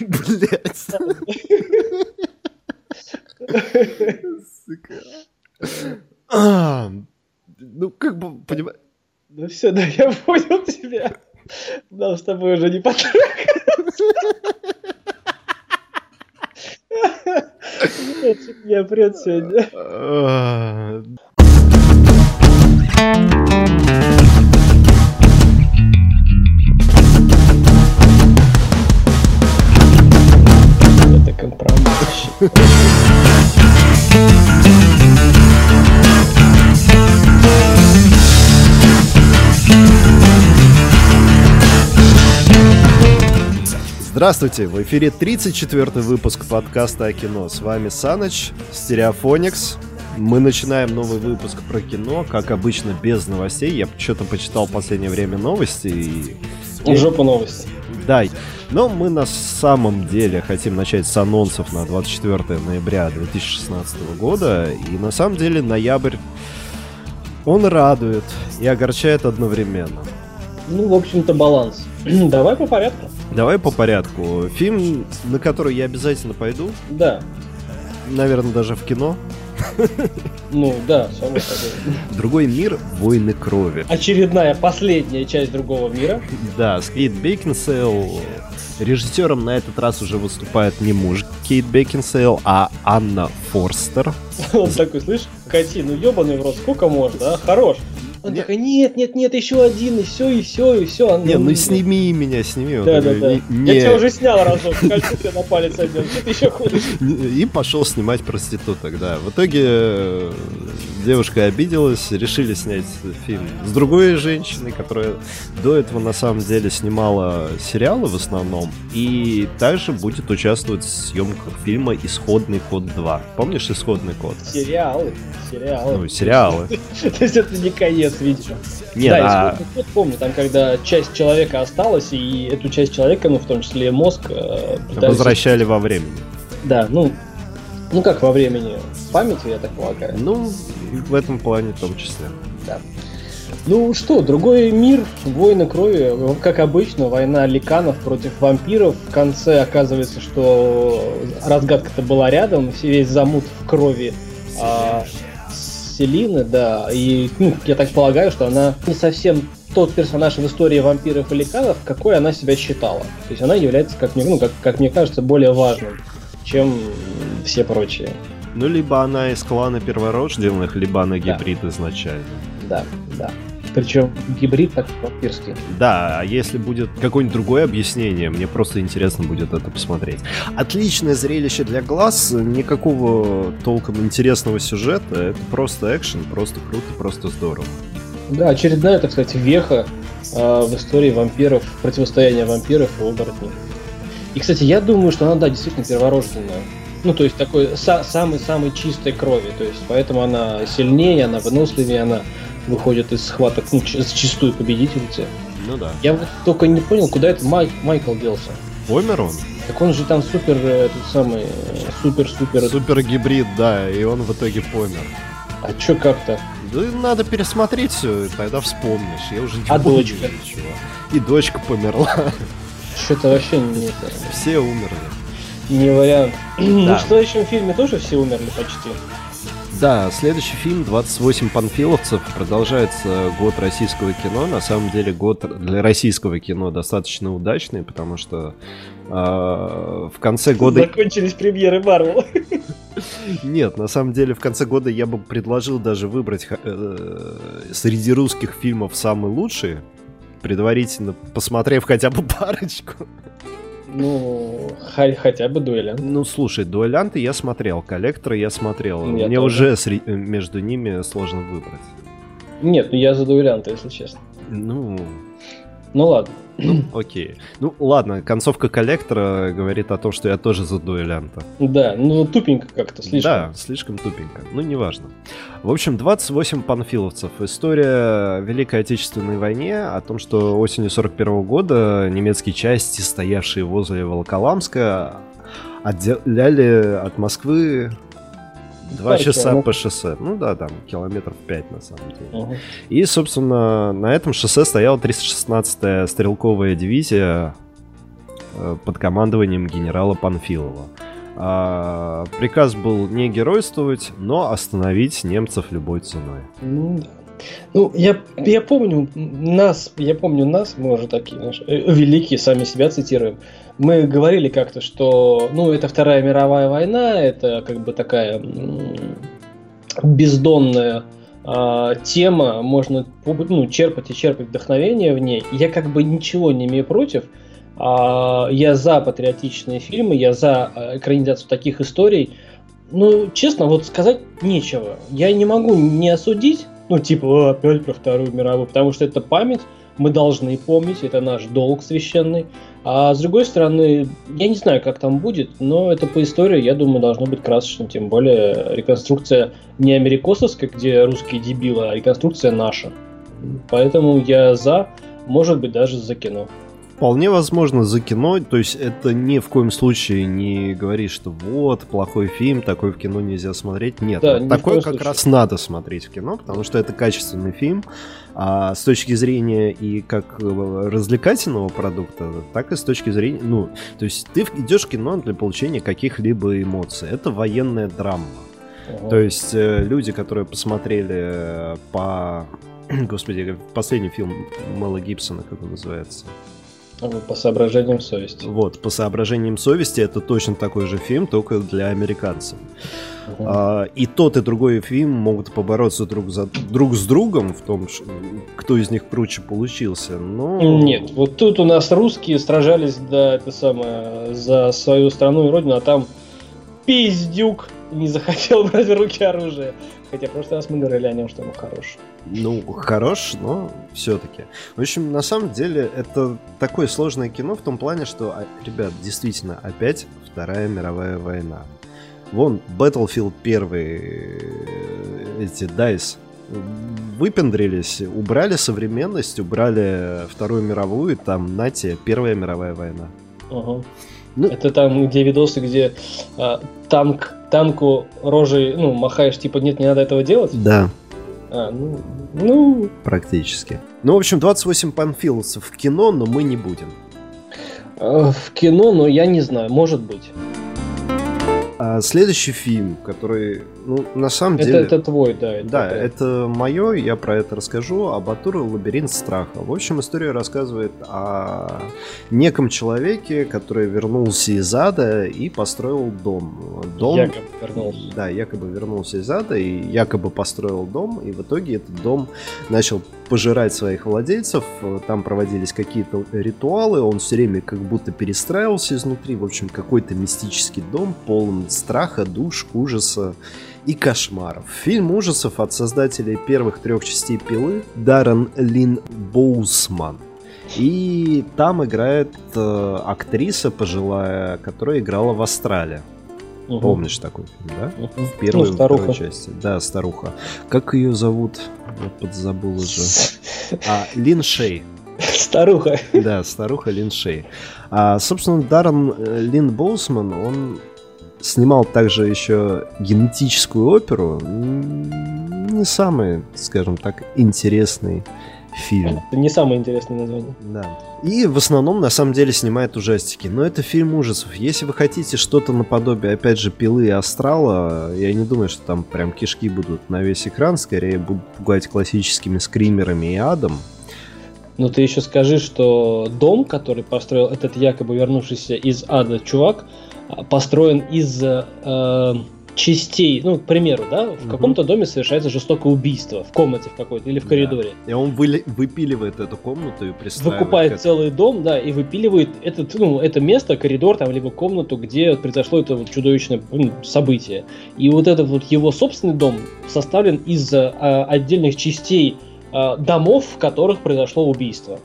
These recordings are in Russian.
Блять. Сука. А, ну, как бы, понимаешь... Ну все, да, я понял тебя. Нам с тобой уже не потрахаться. Я прет сегодня. Здравствуйте, в эфире 34 выпуск подкаста о кино. С вами Саныч, Стереофоникс. Мы начинаем новый выпуск про кино, как обычно, без новостей. Я что-то почитал в последнее время новости и... Жопа новости. Да, но мы на самом деле хотим начать с анонсов на 24 ноября 2016 года. И на самом деле ноябрь, он радует и огорчает одновременно. Ну, в общем-то, баланс. Давай по порядку. Давай по порядку. Фильм, на который я обязательно пойду, Да. наверное, даже в кино. Ну, да, само собой. Другой мир Войны крови. Очередная, последняя часть другого мира. Да, с Кейт Бекинсейл. Режиссером на этот раз уже выступает не муж Кейт Бекинсейл, а Анна Форстер. Он такой, слышь, Кати, ну ебаный в рот, сколько можно, а? Хорош. Он Не- такой, нет, нет, нет, еще один, и все, и все, и все. Не, ну сними меня, сними. Да, да, да. «Не- Я тебя не». уже снял разок, кольцо тебе на палец одел. Что ты еще ходишь? И пошел снимать проституток, да. В итоге э, девушка обиделась, решили снять фильм с другой женщиной, которая до этого на самом деле снимала сериалы в основном, и также будет участвовать в съемках фильма «Исходный код 2». Помнишь «Исходный код»? Сериалы, сериалы. Ну, сериалы. То есть это не конец, видимо. Нет, да, а- код помню, там когда часть человека осталась, и эту часть человека, ну, в том числе мозг, э, пытались- возвращали во времени. Да, ну, ну как во времени? В памяти, я так полагаю. Ну, в этом плане в том числе. Да. Ну что, другой мир, войны крови, как обычно, война ликанов против вампиров. В конце оказывается, что разгадка-то была рядом, весь замут в крови а, Селины, да. И ну, я так полагаю, что она не совсем тот персонаж в истории вампиров и ликанов, какой она себя считала. То есть она является, как мне, ну, как, как мне кажется, более важным, чем все прочие. Ну, либо она из клана перворожденных, либо она Да. гибрид изначально. Да, да. Причем гибрид так вампирский. Да, а если будет какое-нибудь другое объяснение, мне просто интересно будет это посмотреть. Отличное зрелище для глаз, никакого толком интересного сюжета, это просто экшен, просто круто, просто здорово. Да, очередная, это, кстати, веха а, в истории вампиров, противостояния вампиров и оборотней. И, кстати, я думаю, что она, да, действительно перворожденная. Ну, то есть такой са- самой-самой чистой крови. То есть поэтому она сильнее, она выносливее, она выходит из схваток ну, зачастую победительницы. Ну да. Я вот только не понял, куда это Майк, Майкл делся. Помер он? Так он же там супер, э, этот самый, э, супер-супер... Супер гибрид, да, и он в итоге помер. А чё как-то? Да надо пересмотреть все, тогда вспомнишь. Я уже не А помню дочка? ничего. И дочка померла. Что-то вообще не, это, Все умерли. не вариант. Ну, Да. в следующем фильме тоже все умерли почти. Да, следующий фильм «28 панфиловцев» продолжается год российского кино. На самом деле год для российского кино достаточно удачный, потому что э, в конце года... Закончились премьеры Марвел. Нет, на самом деле в конце года я бы предложил даже выбрать э, среди русских фильмов самые лучшие, предварительно посмотрев хотя бы парочку. Ну, хотя бы дуэля. Ну, слушай, «Дуэлянты» я смотрел, «Коллектора» я смотрел. Я Мне тоже. уже между ними сложно выбрать. Нет, ну я за дуэлянта, если честно. Ну, Ну ладно. Ну, окей. Ну, ладно, концовка коллектора говорит о том, что я тоже за дуэлянта. Да, ну тупенько как-то, слишком. Да, слишком тупенько. Ну, неважно. В общем, 28 панфиловцев. История Великой Отечественной войне о том, что осенью 41 года немецкие части, стоявшие возле Волоколамска, отделяли от Москвы два часа километров. по шоссе. Ну да, там километров 5 на самом деле. Мгм. И, собственно, на этом шоссе стояла 316-я стрелковая дивизия э, под командованием генерала Панфилова. А, приказ был не геройствовать, но остановить немцев любой ценой. Ну, да. Ну, я, я помню нас, я помню нас, мы уже такие, знаешь, э, великие, сами себя цитируем. Мы говорили как-то, что, ну, это Вторая мировая война, это как бы такая бездонная э, тема, можно ну, черпать и черпать вдохновение в ней. Я как бы ничего не имею против. Э, я за патриотичные фильмы, я за а, экранизацию таких историй. Ну, честно, вот сказать нечего. Я не могу не осудить, ну, типа, опять про Вторую мировую, потому что это память, мы должны помнить, это наш долг священный. А с другой стороны, я не знаю, как там будет, но это по истории, я думаю, должно быть красочным, тем более реконструкция не америкосовская, где русские дебилы, а реконструкция наша. Поэтому я за, может быть, даже за кино. Вполне возможно за кино, то есть это ни в коем случае не говорит, что вот, плохой фильм, такой в кино нельзя смотреть. Нет, да, вот такой как случае. раз надо смотреть в кино, потому что это качественный фильм. А с точки зрения и как э, развлекательного продукта, так и с точки зрения, ну, то есть ты идешь в кино для получения каких-либо эмоций. Это военная драма. Ага. То есть э, люди, которые посмотрели э, по... Господи, последний фильм Мэла Гибсона, как он называется? По соображениям совести. Вот, по соображениям совести это точно такой же фильм, только для американцев. Uh-huh. А, и тот и другой фильм могут побороться друг, за, друг с другом в том, кто из них круче получился. Но... Нет, вот тут у нас русские сражались да, это самое, за свою страну и родину, а там пиздюк не захотел брать в руки оружие. Хотя в прошлый раз мы говорили о нем, что он хорош. Ну, хорош, но все-таки. В общем, на самом деле, это такое сложное кино в том плане, что, а, ребят, действительно, опять Вторая мировая война. Вон, Battlefield 1, э, эти DICE, выпендрились, убрали современность, убрали Вторую мировую, там, нате, Первая мировая война. Ага. Ну, это там, где видосы, где а, танк, танку рожей, ну, махаешь, типа, нет, не надо этого делать? Да. А, ну, ну... Практически. Ну, в общем, 28 панфиловцев в кино, но мы не будем. А, в кино, но я не знаю, может быть. А следующий фильм, который, ну, на самом это, деле... Это твой, да. Это да, твой. это мое, я про это расскажу. Абатура «Лабиринт страха». В общем, история рассказывает о неком человеке, который вернулся из ада и построил дом. дом якобы вернулся. Да, якобы вернулся из ада и якобы построил дом, и в итоге этот дом начал пожирать своих владельцев. Там проводились какие-то ритуалы, он все время как будто перестраивался изнутри. В общем, какой-то мистический дом, полон страха, душ, ужаса и кошмаров. Фильм ужасов от создателей первых трех частей «Пилы» Даррен Лин Боусман. И там играет э, актриса пожилая, которая играла в «Астрале». Угу. Помнишь такой фильм, да? Угу. В первой ну, старуха. части. Да, старуха. Как ее зовут? Я подзабыл уже. А, Лин Шей. Старуха. Да, старуха Лин Шей. А, собственно, Даррен э, Лин Боусман, он снимал также еще генетическую оперу. Не самый, скажем так, интересный фильм. Это не самое интересное название. Да. И в основном, на самом деле, снимает ужастики. Но это фильм ужасов. Если вы хотите что-то наподобие, опять же, пилы и астрала, я не думаю, что там прям кишки будут на весь экран. Скорее будут пугать классическими скримерами и адом. Но ты еще скажи, что дом, который построил этот якобы вернувшийся из ада чувак, построен из э, частей, ну, к примеру, да, в угу. каком-то доме совершается жестокое убийство в комнате в какой-то или в коридоре. Да. И он вы, выпиливает эту комнату и пристраивает. Выкупает целый дом, да, и выпиливает этот, ну, это место, коридор там, либо комнату, где произошло это вот чудовищное ну, событие. И вот этот вот его собственный дом составлен из а, отдельных частей а, домов, в которых произошло убийство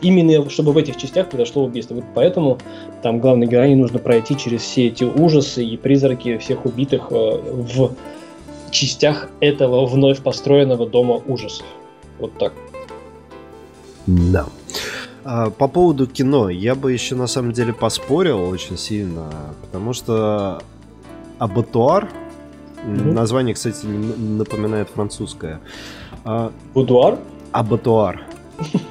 именно чтобы в этих частях произошло убийство. Вот поэтому там главной героине нужно пройти через все эти ужасы и призраки всех убитых э, в частях этого вновь построенного дома ужасов. Вот так. Да. А, по поводу кино, я бы еще на самом деле поспорил очень сильно, потому что Абатуар, mm название, кстати, напоминает французское. А, Будуар? Абатуар.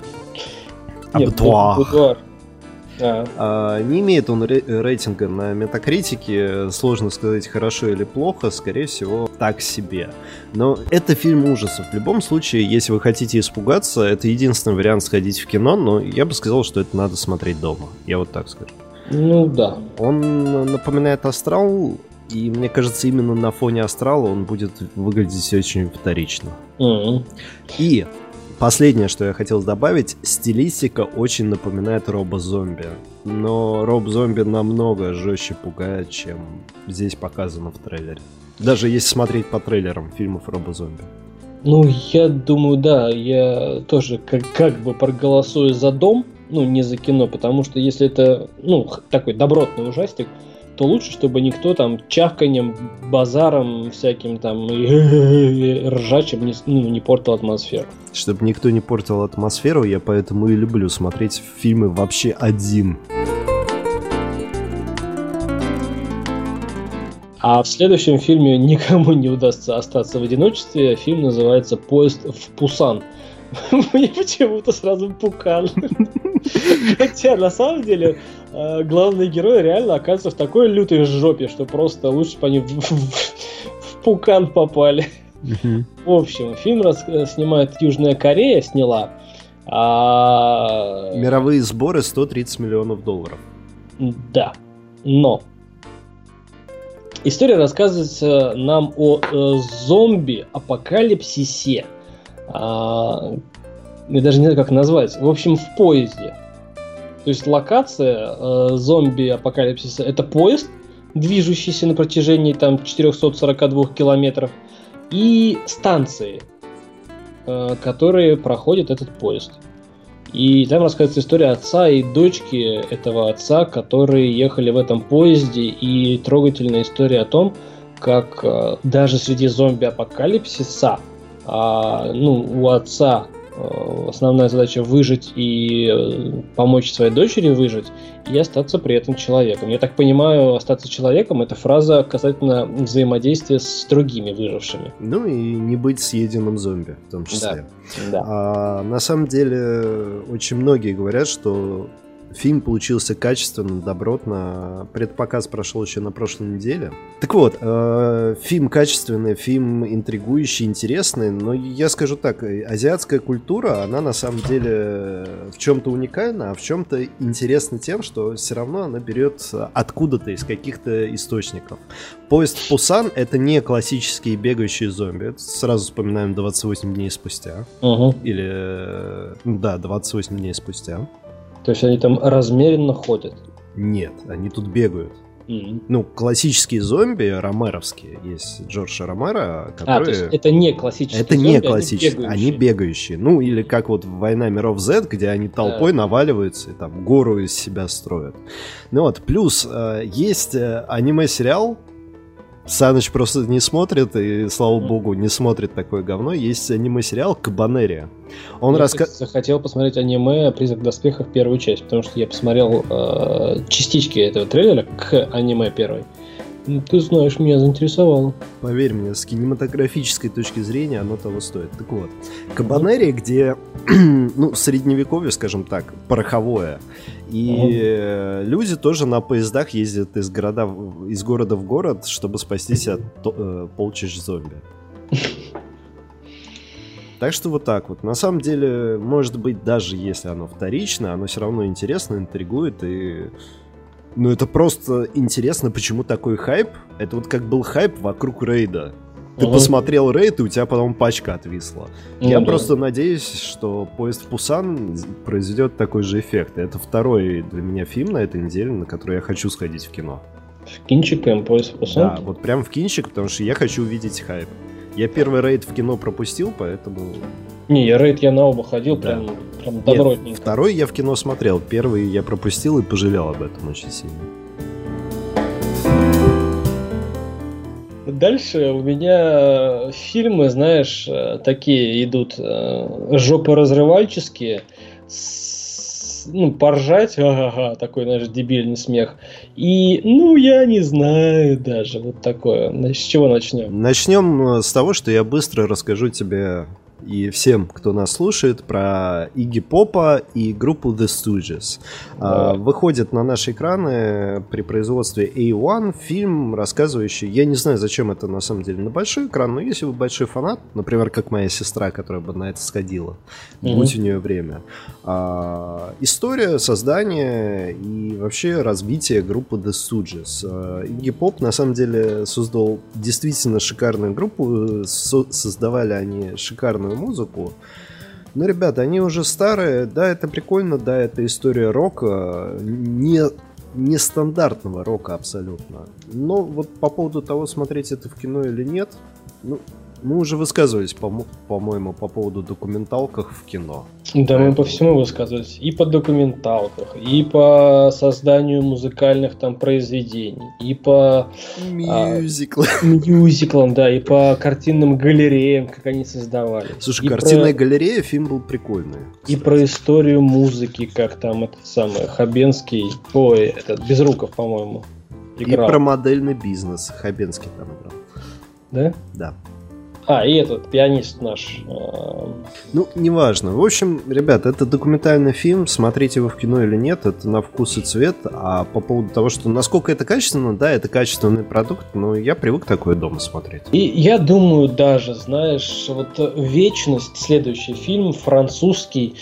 А. А, не имеет он рейтинга на метакритике, сложно сказать, хорошо или плохо, скорее всего, так себе. Но это фильм ужасов. В любом случае, если вы хотите испугаться, это единственный вариант сходить в кино, но я бы сказал, что это надо смотреть дома. Я вот так скажу. Ну да. Он напоминает астрал, и мне кажется, именно на фоне астрала он будет выглядеть очень вторично. Mm-hmm. И последнее, что я хотел добавить, стилистика очень напоминает робо-зомби. Но роб-зомби намного жестче пугает, чем здесь показано в трейлере. Даже если смотреть по трейлерам фильмов робо-зомби. Ну, я думаю, да, я тоже как, как бы проголосую за дом, ну, не за кино, потому что если это, ну, такой добротный ужастик, то лучше, чтобы никто там чавканьем, базаром всяким там и ржачем не, ну, не портил атмосферу. Чтобы никто не портил атмосферу, я поэтому и люблю смотреть фильмы вообще один. А в следующем фильме никому не удастся остаться в одиночестве. Фильм называется «Поезд в Пусан». Мне почему-то сразу пукан. Хотя, на самом деле, э, главные герои реально оказываются в такой лютой жопе, что просто лучше бы они в, пукан попали. В общем, фильм рас, снимает Южная Корея, сняла. А... Мировые сборы 130 миллионов долларов. Да. Но история рассказывается нам о э, зомби-апокалипсисе а, я даже не знаю, как назвать. В общем, в поезде. То есть локация э, зомби-апокалипсиса это поезд, движущийся на протяжении там 442 километров, и станции, э, которые проходят этот поезд. И там рассказывается история отца и дочки этого отца, которые ехали в этом поезде, и трогательная история о том, как э, даже среди зомби-апокалипсиса а, ну, у отца э, основная задача выжить и э, помочь своей дочери выжить и остаться при этом человеком. Я так понимаю, остаться человеком это фраза касательно взаимодействия с другими выжившими. Ну и не быть съеденным зомби в том числе. Да. да. А, на самом деле очень многие говорят, что Фильм получился качественным, добротно. Предпоказ прошел еще на прошлой неделе. Так вот, э, фильм качественный, фильм интригующий, интересный, но я скажу так, азиатская культура, она на самом деле в чем-то уникальна, а в чем-то интересна тем, что все равно она берет откуда-то, из каких-то источников. Поезд в Пусан — это не классические бегающие зомби. Это сразу вспоминаем 28 дней спустя. Угу. Или, да, 28 дней спустя. То есть они там размеренно ходят? Нет, они тут бегают. Mm-hmm. Ну, классические зомби, ромеровские, есть Джорджа Ромеро, которые... А, то есть это не классические Это зомби, не классические, они бегающие. они бегающие. Ну, или как вот «Война миров Z», где они толпой да. наваливаются и там гору из себя строят. Ну вот, плюс э, есть э, аниме-сериал Саныч просто не смотрит, и, слава богу, не смотрит такое говно. Есть аниме-сериал «Кабанерия». Он я раска... захотел посмотреть аниме «Призрак доспехов» первую часть, потому что я посмотрел э, частички этого трейлера к аниме первой. Ну, ты знаешь, меня заинтересовало. Поверь мне, с кинематографической точки зрения оно того стоит. Так вот, Кабанерия, где, ну, средневековье, скажем так, пороховое, и mm люди тоже на поездах ездят из, города, из города в город, чтобы спастись от э, полчищ зомби. Так что вот так вот. На самом деле, может быть, даже если оно вторично, оно все равно интересно, интригует и... Ну, это просто интересно, почему такой хайп. Это вот как был хайп вокруг рейда. Ты угу. посмотрел рейд, и у тебя потом пачка отвисла. Ну, Я да. просто надеюсь, что поезд в Пусан произведет такой же эффект. Это второй для меня фильм на этой неделе, на который я хочу сходить в кино. В кинчиком поезд в Пусан? Да, вот прям в кинчик, потому что я хочу увидеть хайп. Я первый рейд в кино пропустил, поэтому... Не, я рейд я на оба ходил, да. прям, прям добротненько. Нет, второй я в кино смотрел, первый я пропустил и пожалел об этом очень сильно. Дальше у меня фильмы, знаешь, э, такие идут э, жопоразрывальческие, с, ну, поржать, ага, такой, знаешь, дебильный смех. И, ну, я не знаю даже, вот такое. С чего начнем? Начнем э, с того, что я быстро расскажу тебе и всем, кто нас слушает, про Игги Попа и группу The Stooges. Да. Выходит на наши экраны при производстве A1 фильм, рассказывающий... Я не знаю, зачем это на самом деле на большой экран, но если вы большой фанат, например, как моя сестра, которая бы на это сходила, mm-hmm. будь у нее время. А, история создания и вообще развития группы The Stooges. Игги Поп на самом деле создал действительно шикарную группу, со- создавали они шикарную музыку. Но, ребята, они уже старые, да, это прикольно, да, это история рока, не, нестандартного рока абсолютно. Но вот по поводу того, смотреть это в кино или нет, ну, мы уже высказывались, по- по-моему, по поводу документалках в кино. Да, мы по всему высказывались. И по документалках, и по созданию музыкальных там произведений, и по... Мюзиклам. А, мюзиклам, да, и по картинным галереям, как они создавали. Слушай, и картинная про... галерея, фильм был прикольный. Кстати. И про историю музыки, как там этот самый Хабенский, ой, этот Безруков, по-моему, играл. И про модельный бизнес Хабенский там играл. Да? Да. А, и этот пианист наш. Э... Ну, неважно. В общем, ребят, это документальный фильм. Смотрите его в кино или нет, это на вкус и цвет. А по поводу того, что насколько это качественно, да, это качественный продукт, но я привык такое дома смотреть. И я думаю даже, знаешь, вот «Вечность», следующий фильм, французский,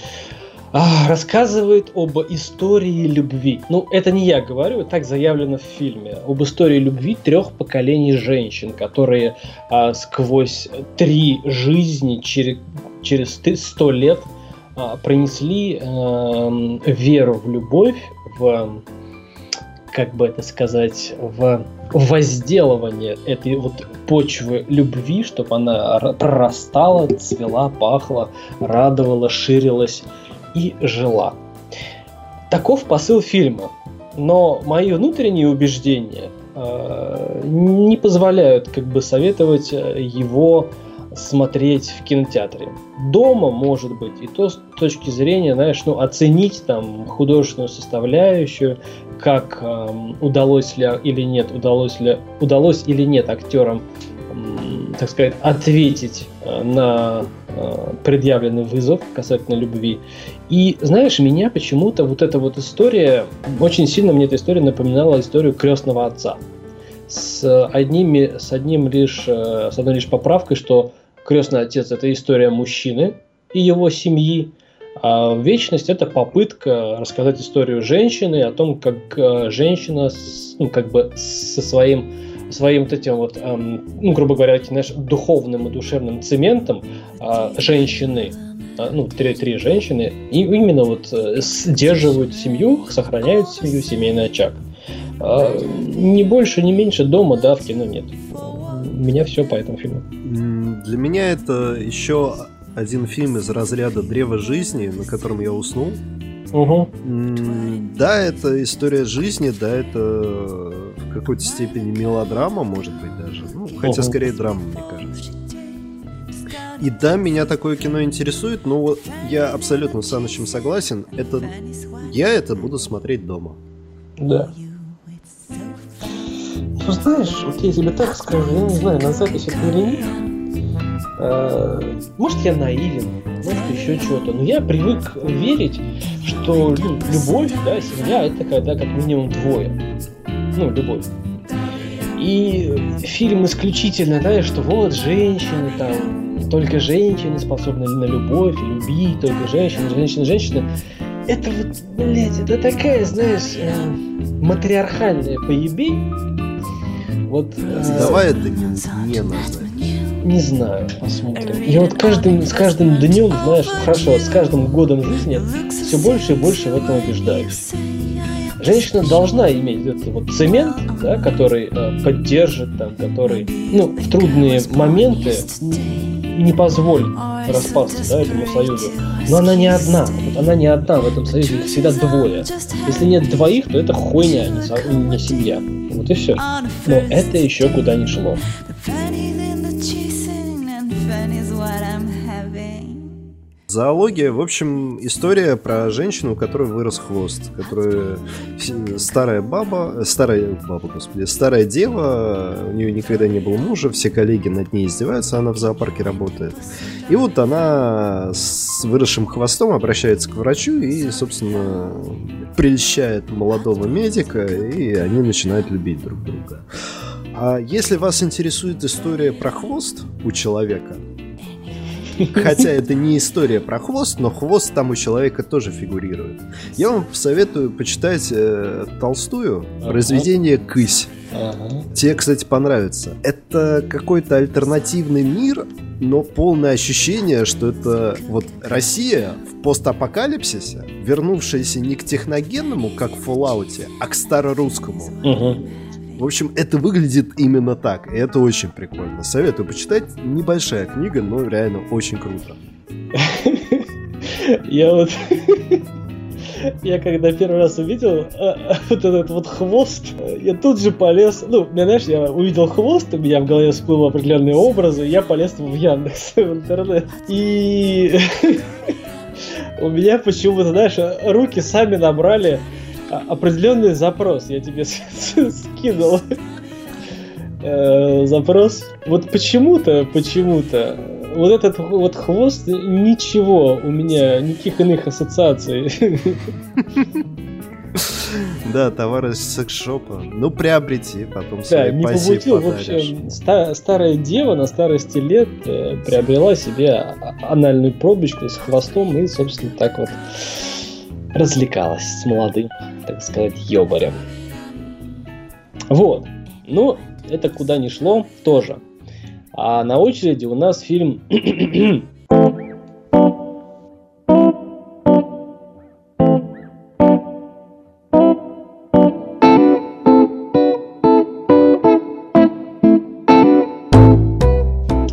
рассказывает об истории любви. Ну, это не я говорю, так заявлено в фильме. Об истории любви трех поколений женщин, которые а, сквозь три жизни через, через сто лет а, принесли а, веру в любовь, в как бы это сказать, в возделывание этой вот почвы любви, чтобы она прорастала, цвела, пахла, радовала, ширилась и жила. Таков посыл фильма. Но мои внутренние убеждения э, не позволяют как бы советовать э, его смотреть в кинотеатре. Дома, может быть, и то с точки зрения, знаешь, ну, оценить там художественную составляющую, как э, удалось ли или нет, удалось ли, удалось или нет актерам, э, так сказать, ответить э, на предъявленный вызов касательно любви. И знаешь, меня почему-то вот эта вот история, очень сильно мне эта история напоминала историю крестного отца. С, одними, с, одним лишь, э, с одной лишь поправкой, что крестный отец это история мужчины и его семьи, а вечность это попытка рассказать историю женщины, о том, как э, женщина ну, как бы со своим своим вот этим вот, эм, ну, грубо говоря, знаешь, духовным и душевным цементом э, женщины а, ну, три, три женщины, и именно вот э, сдерживают семью, сохраняют семью, семейный очаг. А, не больше, не меньше дома, да, в кино нет. У меня все по этому фильму. Для меня это еще один фильм из разряда Древа жизни, на котором я уснул. Угу. Да, это история жизни, да, это в какой-то степени мелодрама, может быть, даже. Ну, хотя угу. скорее драма, мне кажется. И да, меня такое кино интересует, но вот я абсолютно с Санычем согласен. Это я это буду смотреть дома. Да. Ну, знаешь, вот я тебе так скажу, я не знаю, на запись это или нет. Э, может, я наивен, может, еще что-то. Но я привык верить, что любовь, да, семья, это когда как минимум двое. Ну, любовь. И фильм исключительно, да, что вот женщины там только женщины способны на любовь, любить, только женщины, женщины, женщины. Это вот, блядь, это такая, знаешь, э, матриархальная поебень. Вот, э, Давай это не, не назовем. Не знаю, посмотрим. Я вот каждым, с каждым днем, знаешь, хорошо, с каждым годом жизни все больше и больше в этом убеждаюсь. Женщина должна иметь этот вот цемент, да, который э, поддержит, там, который, ну, в трудные моменты не позволит распасться да, этому союзу. Но она не одна. Вот она не одна в этом союзе, их всегда двое. Если нет двоих, то это хуйня, а не, не семья. Вот и все. Но это еще куда не шло. Зоология, в общем, история про женщину, у которой вырос хвост, которая старая баба, старая баба, господи, старая дева, у нее никогда не было мужа, все коллеги над ней издеваются, она в зоопарке работает. И вот она с выросшим хвостом обращается к врачу и, собственно, прельщает молодого медика, и они начинают любить друг друга. А если вас интересует история про хвост у человека, Хотя это не история про хвост, но хвост там у человека тоже фигурирует. Я вам советую почитать э, Толстую произведение «Кысь». Ага. Тебе, кстати, понравится. Это какой-то альтернативный мир, но полное ощущение, что это вот Россия в постапокалипсисе, вернувшаяся не к техногенному, как в Fallout, а к старорусскому. Угу. В общем, это выглядит именно так, и это очень прикольно. Советую почитать. Небольшая книга, но реально очень круто. Я вот... Я когда первый раз увидел а, вот этот вот хвост, я тут же полез, ну, меня, знаешь, я увидел хвост, у меня в голове всплыл определенные образы, я полез в Яндекс, в интернет. И у меня почему-то, знаешь, руки сами набрали определенный запрос. Я тебе скинул э, запрос. Вот почему-то, почему-то вот этот вот хвост ничего у меня никаких иных ассоциаций. Да, товар из секс-шопа. Ну, приобрети, потом да, не побутил, в общем, старая дева на старости лет э, приобрела себе анальную пробочку с хвостом и, собственно, так вот развлекалась с молодым так сказать, ёбарем. Вот. Ну, это куда ни шло, тоже. А на очереди у нас фильм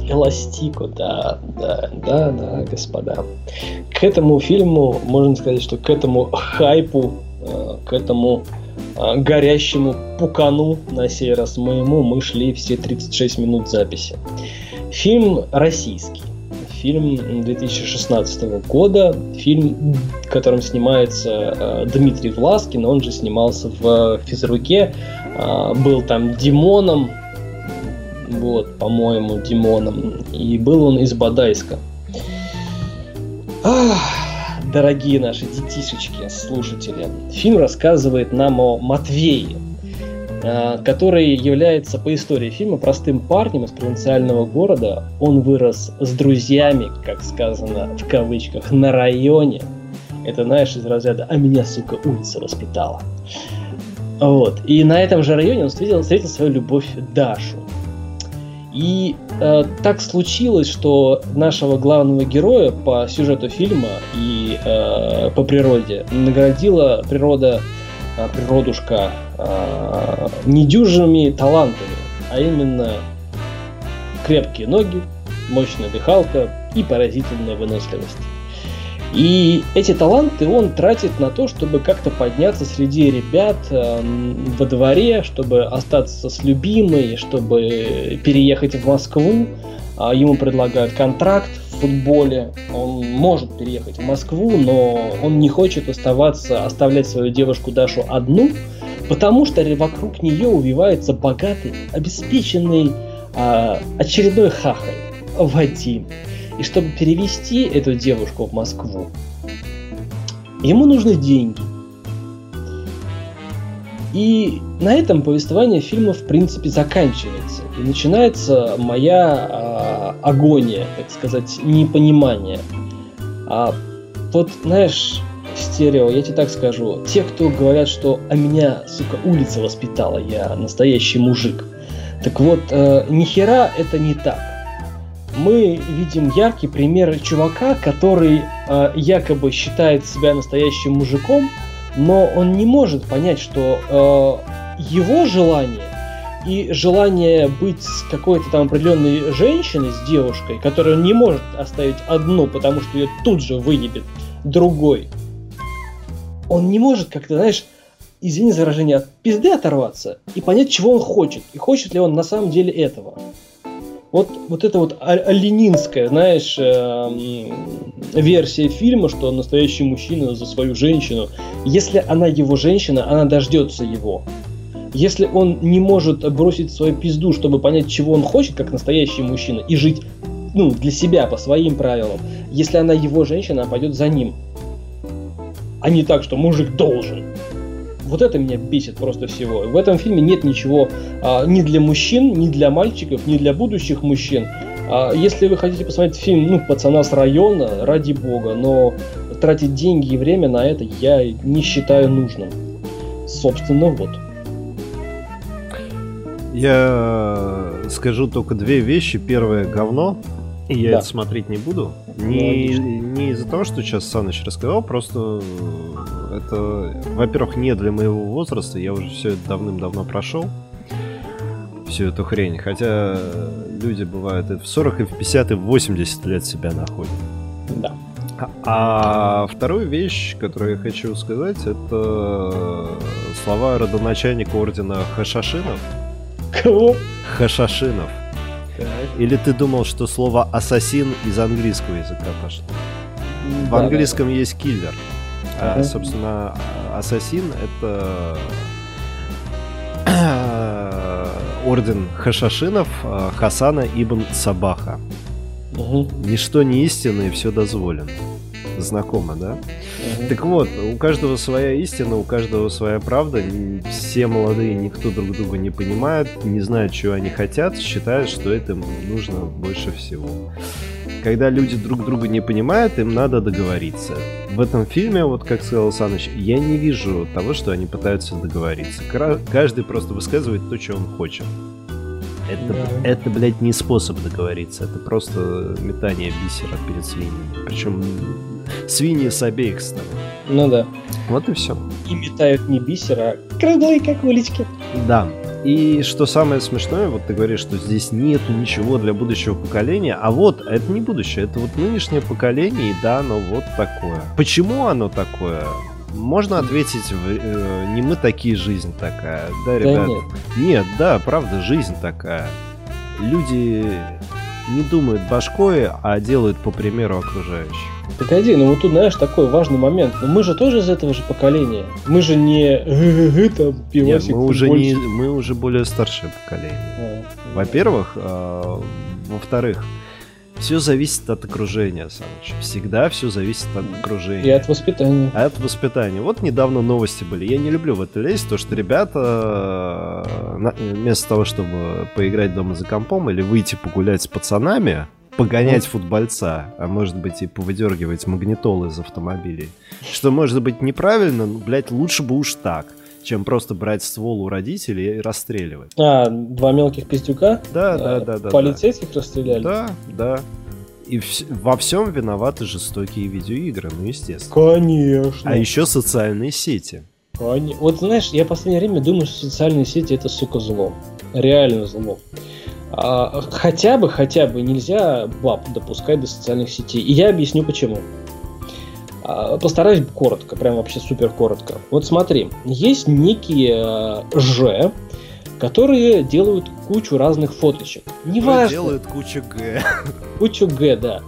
Эластико, да, да, да, да, господа. К этому фильму, можно сказать, что к этому хайпу к этому э, горящему пукану, на сей раз моему, мы шли все 36 минут записи. Фильм российский. Фильм 2016 года. Фильм, в котором снимается э, Дмитрий Власкин. Он же снимался в «Физруке». Был там Димоном. Вот, по-моему, Димоном. И был он из Бадайска. Ах, дорогие наши детишечки, слушатели, фильм рассказывает нам о Матвее, а, который является по истории фильма простым парнем из провинциального города. Он вырос с друзьями, как сказано в кавычках, на районе. Это, знаешь, из разряда «а меня, сука, улица воспитала». Вот. И на этом же районе он встретил, встретил свою любовь Дашу. И э, так случилось, что нашего главного героя по сюжету фильма и э, по природе наградила природа, э, природушка э, недюжинными талантами, а именно крепкие ноги, мощная дыхалка и поразительная выносливость. И эти таланты он тратит на то, чтобы как-то подняться среди ребят э, во дворе, чтобы остаться с любимой, чтобы переехать в Москву. А ему предлагают контракт в футболе. Он может переехать в Москву, но он не хочет оставаться, оставлять свою девушку Дашу одну, потому что вокруг нее увивается богатый, обеспеченный э, очередной хахаль Вадим. И чтобы перевести эту девушку в Москву, ему нужны деньги. И на этом повествование фильма в принципе заканчивается. И начинается моя а, агония, так сказать, непонимание. А вот, знаешь, стерео, я тебе так скажу, те, кто говорят, что «а меня, сука, улица воспитала, я настоящий мужик», так вот, э, нихера это не так мы видим яркий пример чувака, который э, якобы считает себя настоящим мужиком, но он не может понять, что э, его желание и желание быть с какой-то там определенной женщиной, с девушкой, которую он не может оставить одну, потому что ее тут же выебет другой, он не может как-то, знаешь, извини за выражение, от пизды оторваться и понять, чего он хочет, и хочет ли он на самом деле этого. Вот, вот это вот ленинская, знаешь, э, версия фильма, что настоящий мужчина за свою женщину. Если она его женщина, она дождется его. Если он не может бросить свою пизду, чтобы понять, чего он хочет, как настоящий мужчина, и жить ну, для себя, по своим правилам, если она его женщина, она пойдет за ним. А не так, что мужик должен. Вот это меня бесит просто всего. В этом фильме нет ничего а, ни для мужчин, ни для мальчиков, ни для будущих мужчин. А, если вы хотите посмотреть фильм, ну, пацана с района, ради бога, но тратить деньги и время на это я не считаю нужным. Собственно, вот. Я скажу только две вещи. Первое говно. Я да. это смотреть не буду. Не, не из-за того, что сейчас Саныч рассказал, просто это, во-первых, не для моего возраста. Я уже все это давным-давно прошел. Всю эту хрень. Хотя люди бывают и в 40, и в 50, и в 80 лет себя находят. Да. А, а вторую вещь, которую я хочу сказать, это слова родоначальника ордена Хашашинов. Кого? Хашашинов. Или ты думал, что слово ассасин из английского языка пошло? Да, В английском да. есть киллер. А, собственно, ассасин это орден Хашашинов а, Хасана ибн Сабаха. Угу. Ничто не истинно и все дозволено. Знакомо, да? Угу. Так вот, у каждого своя истина, у каждого своя правда. Все молодые, никто друг друга не понимает, не знает, чего они хотят, считают, что это нужно больше всего. Когда люди друг друга не понимают, им надо договориться. В этом фильме, вот как сказал Саныч, я не вижу того, что они пытаются договориться. Каждый просто высказывает то, что он хочет. Это, да. это, блядь, не способ договориться, это просто метание бисера перед свиньями. Причем свиньи с обеих сторон. Ну да. Вот и все. И метают не бисера, а круглые, как улички. Да. И что самое смешное, вот ты говоришь, что здесь нету ничего для будущего поколения, а вот это не будущее, это вот нынешнее поколение, и да, оно вот такое. Почему оно такое? Можно ответить, э, не мы такие, жизнь такая. Да, ребят? Да нет. нет, да, правда, жизнь такая. Люди не думают башкой, а делают по примеру окружающих. Погоди, ну вот тут, знаешь, такой важный момент. Но мы же тоже из этого же поколения. Мы же не там пивасик. Нет, мы уже не, мы уже более старшее поколение. А, Во-первых, э, во-вторых, все зависит от окружения, Саныч. Всегда все зависит от окружения. И от воспитания. А от воспитания. Вот недавно новости были. Я не люблю в это лезть, то что ребята э, вместо того, чтобы поиграть дома за компом или выйти погулять с пацанами, погонять футбольца, а может быть и повыдергивать магнитол из автомобилей. Что может быть неправильно, но, блядь, лучше бы уж так чем просто брать ствол у родителей и расстреливать. А, два мелких пиздюка? Да, да, да, да. Полицейских да. расстреляли? Да, да. И вс- во всем виноваты жестокие видеоигры, ну, естественно. Конечно. А еще социальные сети. Конечно. Вот знаешь, я в последнее время думаю, что социальные сети это, сука, зло. Реально зло. А, хотя бы, хотя бы нельзя баб допускать до социальных сетей. И я объясню почему. А, постараюсь коротко, прям вообще супер коротко. Вот смотри, есть некие э, Ж, которые делают кучу разных фоточек. Неважно. Делают кучу Г. Кучу Г, да.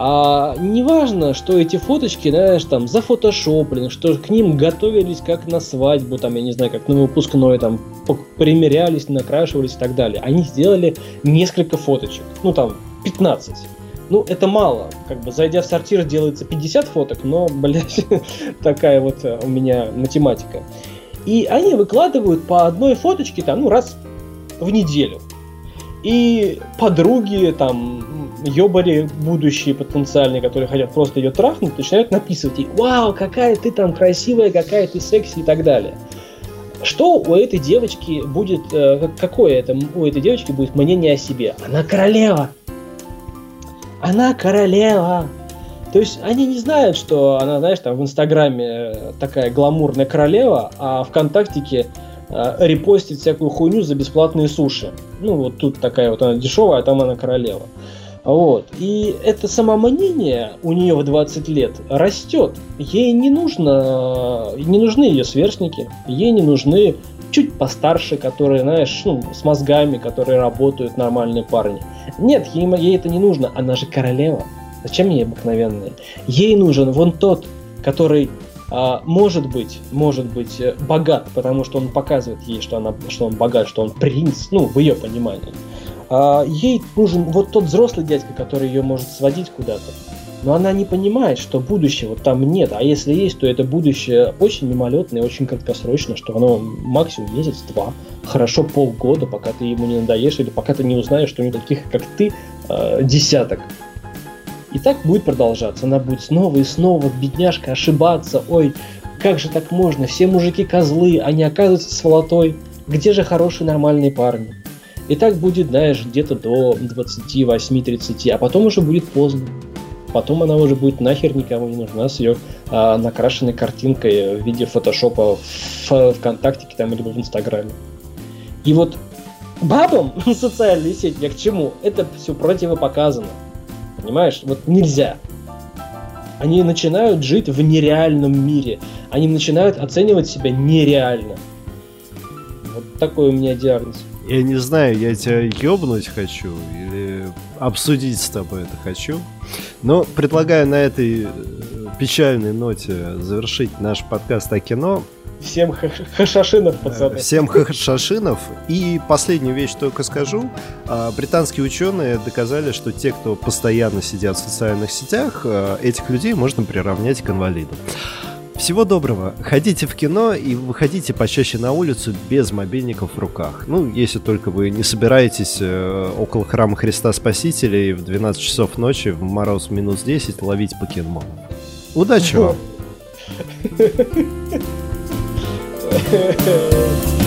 А неважно, что эти фоточки, знаешь, там зафотошоплены, что к ним готовились как на свадьбу, там, я не знаю, как на выпускной, там, примерялись, накрашивались и так далее. Они сделали несколько фоточек, ну там, 15. Ну, это мало. Как бы, зайдя в сортир, делается 50 фоток, но, блядь, такая вот э, у меня математика. И они выкладывают по одной фоточке, там, ну, раз в неделю. И подруги, там, ёбари будущие потенциальные, которые хотят просто ее трахнуть, начинают написывать ей, вау, какая ты там красивая, какая ты секси и так далее. Что у этой девочки будет, э, какое это у этой девочки будет мнение о себе? Она королева, она королева. То есть они не знают, что она, знаешь, там в Инстаграме такая гламурная королева, а ВКонтактике э, репостит всякую хуйню за бесплатные суши. Ну, вот тут такая вот она дешевая, а там она королева. Вот. И это самомнение у нее в 20 лет растет. Ей не нужно, не нужны ее сверстники, ей не нужны чуть постарше, которые, знаешь, ну, с мозгами, которые работают, нормальные парни. Нет, ей, ей это не нужно, она же королева. Зачем ей обыкновенные? Ей нужен вон тот, который а, может быть, может быть э, богат, потому что он показывает ей, что, она, что он богат, что он принц, ну, в ее понимании. А, ей нужен вот тот взрослый дядька, который ее может сводить куда-то. Но она не понимает, что будущего там нет. А если есть, то это будущее очень мимолетное, очень краткосрочно, что оно максимум месяц-два. Хорошо полгода, пока ты ему не надоешь, или пока ты не узнаешь, что у него таких, как ты, э, десяток. И так будет продолжаться. Она будет снова и снова, бедняжка, ошибаться. Ой, как же так можно? Все мужики козлы, они оказываются сволотой. Где же хорошие нормальные парни? И так будет, знаешь, где-то до 28-30, а потом уже будет поздно. Потом она уже будет нахер никому не нужна с ее а, накрашенной картинкой в виде фотошопа в ВКонтакте там либо в Инстаграме. И вот бабам социальные сети, я к чему? Это все противопоказано. Понимаешь? Вот нельзя. Они начинают жить в нереальном мире. Они начинают оценивать себя нереально. Вот такой у меня диагноз. Я не знаю, я тебя ёбнуть хочу или обсудить с тобой это хочу. Но предлагаю на этой э, печальной ноте завершить наш подкаст о кино. Всем хашашинов, пацаны. Всем хашашинов. И последнюю вещь только скажу. А, британские ученые доказали, что те, кто постоянно сидят в социальных сетях, а, этих людей можно приравнять к инвалидам. Всего доброго. Ходите в кино и выходите почаще на улицу без мобильников в руках. Ну, если только вы не собираетесь э, около храма Христа Спасителя и в 12 часов ночи в мороз минус 10 ловить покемонов. Удачи вам!